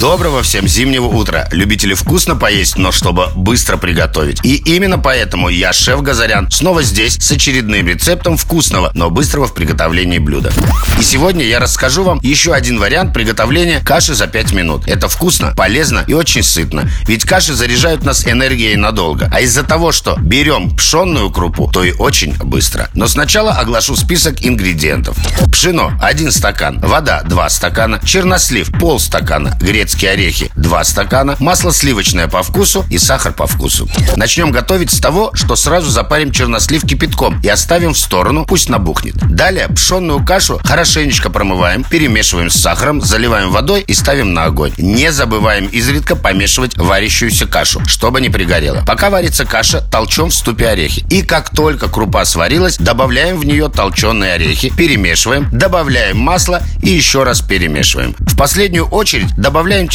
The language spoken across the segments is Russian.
Доброго всем зимнего утра. Любители вкусно поесть, но чтобы быстро приготовить. И именно поэтому я, шеф Газарян, снова здесь с очередным рецептом вкусного, но быстрого в приготовлении блюда. И сегодня я расскажу вам еще один вариант приготовления каши за 5 минут. Это вкусно, полезно и очень сытно. Ведь каши заряжают нас энергией надолго. А из-за того, что берем пшенную крупу, то и очень быстро. Но сначала оглашу список ингредиентов. Пшено 1 стакан, вода 2 стакана, чернослив полстакана, грецкий грецкие орехи 2 стакана, масло сливочное по вкусу и сахар по вкусу. Начнем готовить с того, что сразу запарим чернослив кипятком и оставим в сторону, пусть набухнет. Далее пшенную кашу хорошенечко промываем, перемешиваем с сахаром, заливаем водой и ставим на огонь. Не забываем изредка помешивать варящуюся кашу, чтобы не пригорело. Пока варится каша, толчем в ступе орехи. И как только крупа сварилась, добавляем в нее толченые орехи, перемешиваем, добавляем масло и еще раз перемешиваем. В последнюю очередь добавляем Добавляем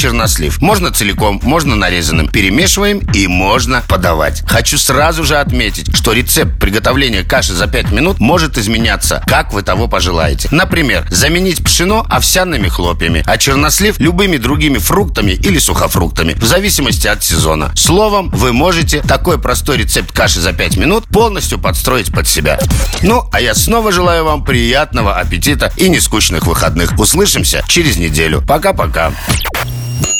чернослив. Можно целиком, можно нарезанным. Перемешиваем и можно подавать. Хочу сразу же отметить, что рецепт приготовления каши за 5 минут может изменяться, как вы того пожелаете. Например, заменить пшено овсяными хлопьями, а чернослив любыми другими фруктами или сухофруктами, в зависимости от сезона. Словом, вы можете такой простой рецепт каши за 5 минут полностью подстроить под себя. Ну, а я снова желаю вам приятного аппетита и нескучных выходных. Услышимся через неделю. Пока-пока.